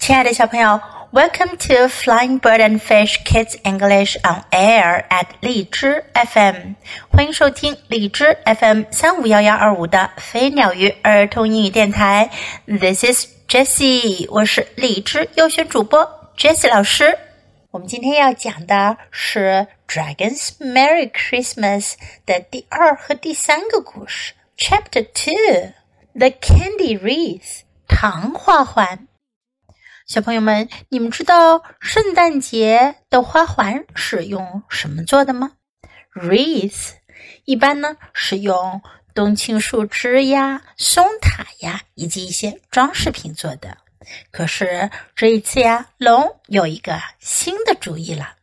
亲爱的小朋友，Welcome to Flying Bird and Fish Kids English on Air at 荔枝 FM，欢迎收听荔枝 FM 三五幺幺二五的飞鸟鱼儿童英语电台。This is Jessie，我是荔枝优选主播 Jessie 老师。我们今天要讲的是《Dragons Merry Christmas》的第二和第三个故事，Chapter Two，The Candy Wreath，糖花环。 小朋友们，你们知道圣诞节的花环是用什么做的吗？Wreath 一般呢是用冬青树枝呀、松塔呀以及一些装饰品做的。可是这一次呀，龙有一个新的主意了。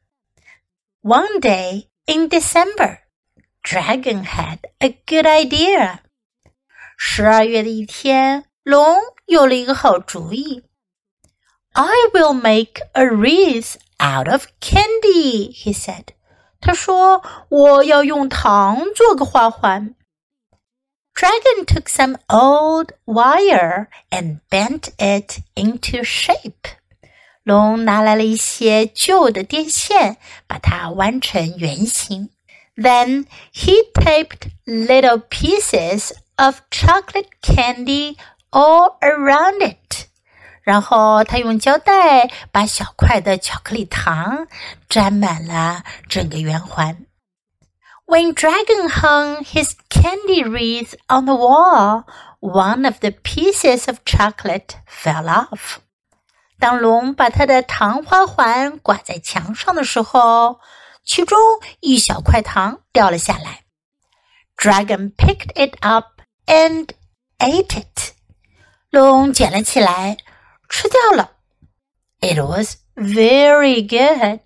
One day in December, Dragon had a good idea. 十二月的一天，龙有了一个好主意。I will make a wreath out of candy, he said. 他说：“我要用糖做个花环。” Dragon took some old wire and bent it into shape. 龙拿来了一些旧的电线，把它弯成圆形。Then he taped little pieces of chocolate candy all around it. 然后他用胶带把小块的巧克力糖粘满了整个圆环。When Dragon hung his candy wreath on the wall, one of the pieces of chocolate fell off. 当龙把他的糖花环挂在墙上的时候，其中一小块糖掉了下来。Dragon picked it up and ate it. 龙捡了起来。吃掉了。It was very good，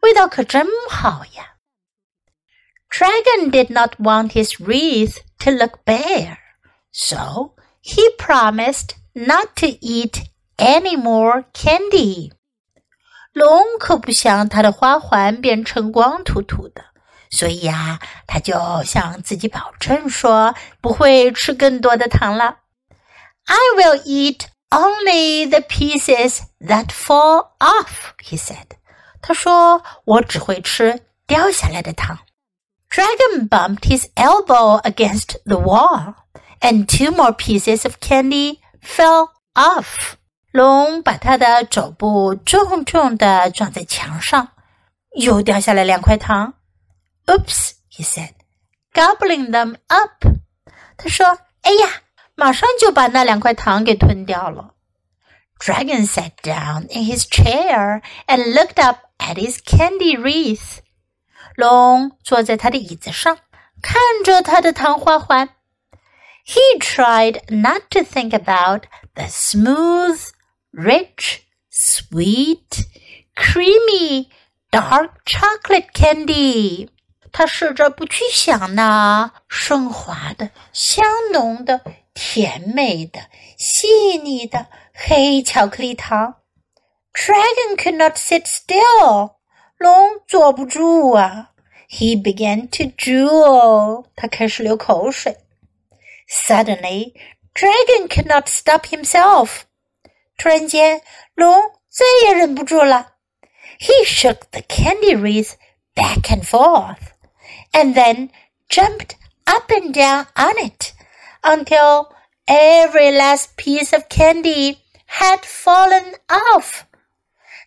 味道可真好呀。Dragon did not want his wreath to look bare, so he promised not to eat any more candy. 龙可不想他的花环变成光秃秃的，所以呀，他就向自己保证说不会吃更多的糖了。I will eat only the pieces that fall off, he said. 他说：“我只会吃掉下来的糖。” Dragon bumped his elbow against the wall, and two more pieces of candy fell off. 龙把他的肘部重重地撞在墙上，又掉下来两块糖。Oops, he said, gobbling them up. 他说：“哎呀！” ”马上就把那两块糖给吞掉了。Dragon sat down in his chair and looked up at his candy wreath. 龙坐在他的椅子上，看着他的糖花环。He tried not to think about the smooth, rich, sweet, creamy, dark chocolate candy. 他试着不去想那顺滑的、香浓的甜美的、细腻的黑巧克力糖。Dragon could not sit still，龙坐不住啊。He began to drool，他开始流口水。Suddenly, Dragon could not stop himself。突然间，龙再也忍不住了。He shook the candy wreath back and forth, and then jumped up and down on it until every last piece of candy had fallen off.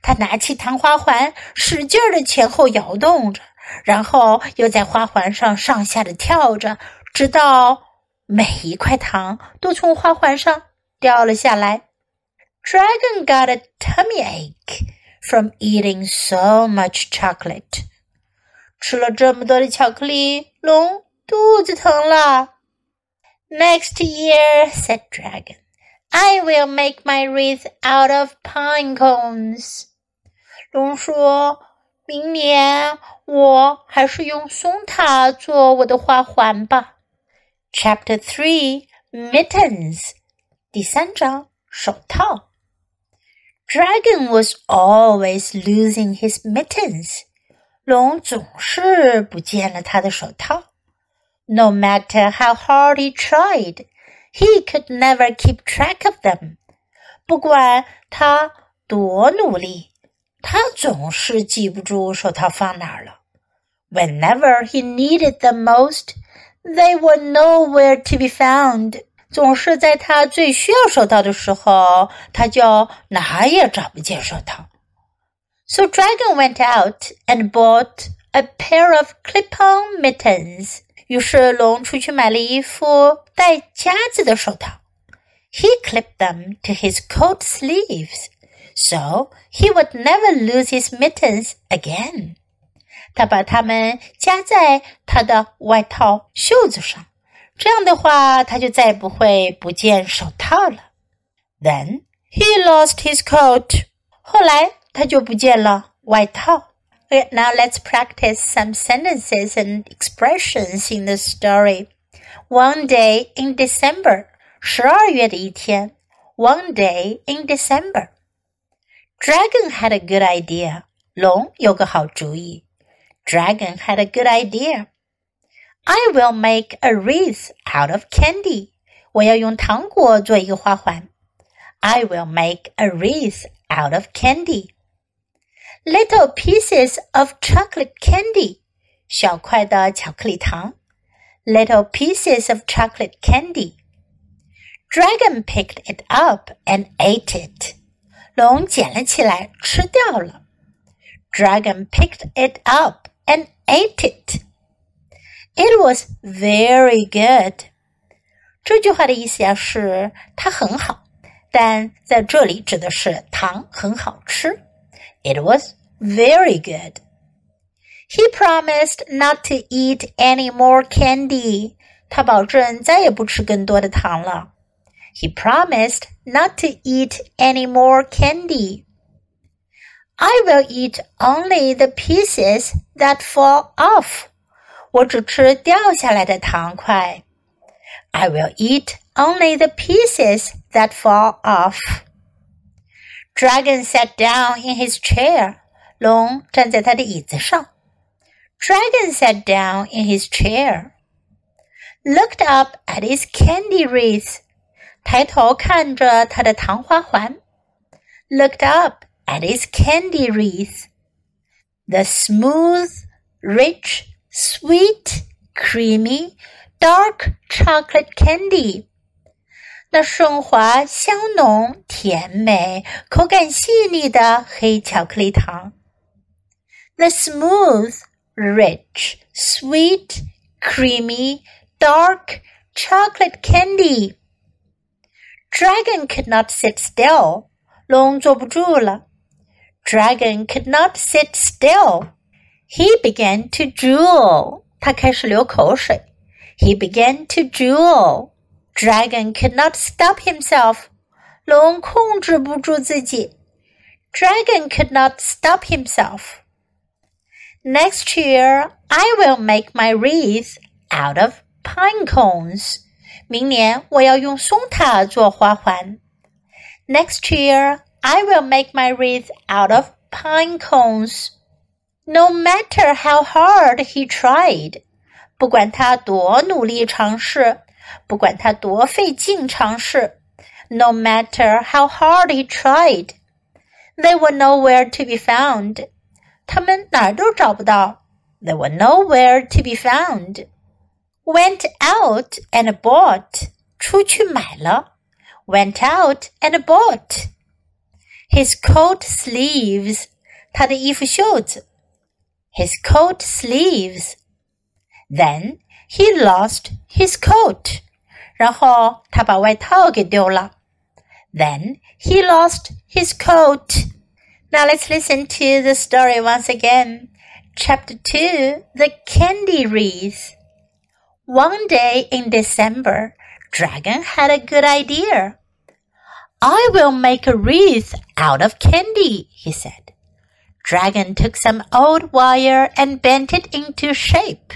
他拿起糖花环，使劲的前后摇动着，然后又在花环上上下的跳着，直到每一块糖都从花环上掉了下来。Dragon got a tummy ache from eating so much chocolate. 吃了这么多的巧克力，龙肚子疼了。Next year, said Dragon, I will make my wreath out of pine cones. 龙说：“明年我还是用松塔做我的花环吧。” Chapter Three Mittens 第三章手套。Dragon was always losing his mittens. 龙总是不见了他的手套。no matter how hard he tried, he could never keep track of them. 不管他多努力，他总是记不住手套放哪儿了。Whenever he needed them most, they were nowhere to be found. 总是在他最需要手套的时候，他就哪也找不见手套。So Dragon went out and bought a pair of clip-on mittens. 于是龙出去买了一副带夹子的手套。He clipped them to his coat sleeves, so he would never lose his mittens again. 他把它们夹在他的外套袖子上。这样的话，他就再也不会不见手套了。Then he lost his coat。后来 他就不见了外套。Okay, now let's practice some sentences and expressions in the story. One day in December，十二月的一天。One day in December。Dragon had a good idea。龙有个好主意。Dragon had a good idea。I will make a wreath out of candy. 我要用糖果做一个花环。I will make a wreath out of candy. Little pieces of chocolate candy. 小块的巧克力糖。Little pieces of chocolate candy. Dragon picked it up and ate it. 龙捡了起来，吃掉了。Dragon picked it up and ate it. It was very good。这句话的意思呀是它很好，但在这里指的是糖很好吃。 It was very good. He promised not to eat any more candy. 他保证再也不吃更多的糖了。He promised not to eat any more candy. I will eat only the pieces that fall off. 我只吃掉下来的糖块。I will eat only the pieces that fall off. Dragon sat down in his chair. 龙站在他的椅子上。Dragon sat down in his chair. Looked up at his candy wreath. 抬头看着他的糖花环。Looked up at his candy wreath. The smooth, rich sweet, creamy, dark chocolate candy。 那顺滑、香浓、甜美、口感细腻的黑巧克力糖。The smooth, rich, sweet, creamy, dark chocolate candy. Dragon could not sit still. 龙坐不住了。Dragon could not sit still. He began to drool. 他开始流口水。He began to drool. Dragon could not stop himself. 龙控制不住自己。Dragon could not stop himself. Next year, I will make my wreath out of pine cones. 明年我要用松塔做花环。Next year, I will make my wreath out of pine cones. No matter how hard he tried，不管他多努力尝试， 不管他多费劲尝试，No matter how hard he tried, they were nowhere to be found。他们哪儿都找不到。They were nowhere to be found. Went out and bought，出去买了。Went out and bought. His coat sleeves，他的衣服袖子。his coat sleeves. Then he lost his coat. 然后他把外套给丢了。Then he lost his coat. Now let's listen to the story once again. Chapter 2 The Candy Wreath. One day in December, Dragon had a good idea. I will make a wreath out of candy, he said. Dragon took some old wire and bent it into shape.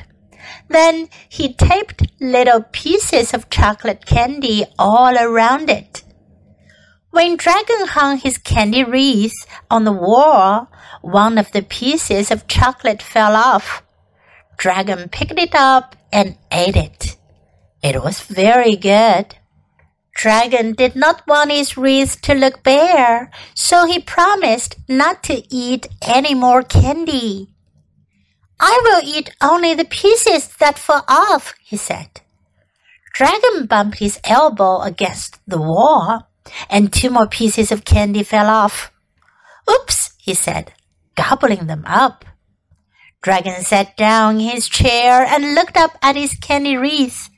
Then he taped little pieces of chocolate candy all around it. When Dragon hung his candy wreath on the wall, one of the pieces of chocolate fell off. Dragon picked it up and ate it. It was very good. Dragon did not want his wreath to look bare, so he promised not to eat any more candy. I will eat only the pieces that fall off, he said. Dragon bumped his elbow against the wall, and two more pieces of candy fell off. Oops, he said, gobbling them up. Dragon sat down in his chair and looked up at his candy wreath.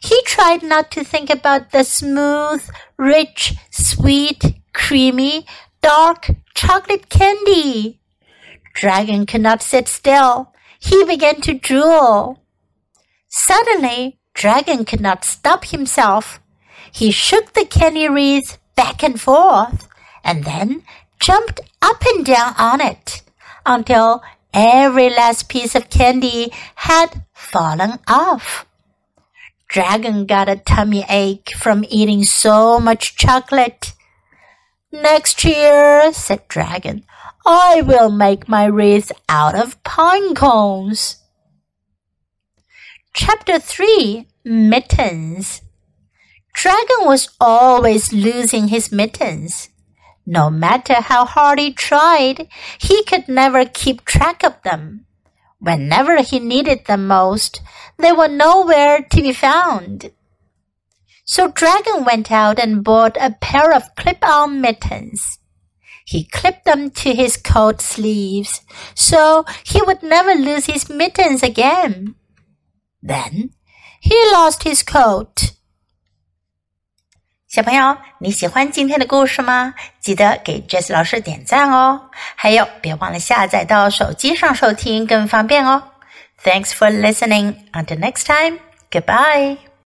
He tried not to think about the smooth, rich, sweet, creamy, dark chocolate candy. Dragon could not sit still. He began to drool. Suddenly, Dragon could not stop himself. He shook the candy wreath back and forth and then jumped up and down on it until every last piece of candy had fallen off. Dragon got a tummy ache from eating so much chocolate. Next year, said Dragon, I will make my wreath out of pine cones. Chapter 3 Mittens Dragon was always losing his mittens. No matter how hard he tried, he could never keep track of them. Whenever he needed them most, they were nowhere to be found. So Dragon went out and bought a pair of clip-on mittens. He clipped them to his coat sleeves so he would never lose his mittens again. Then he lost his coat. 小朋友，你喜欢今天的故事吗？记得给 Jess 老师点赞哦！还有，别忘了下载到手机上收听，更方便哦。Thanks for listening. Until next time. Goodbye.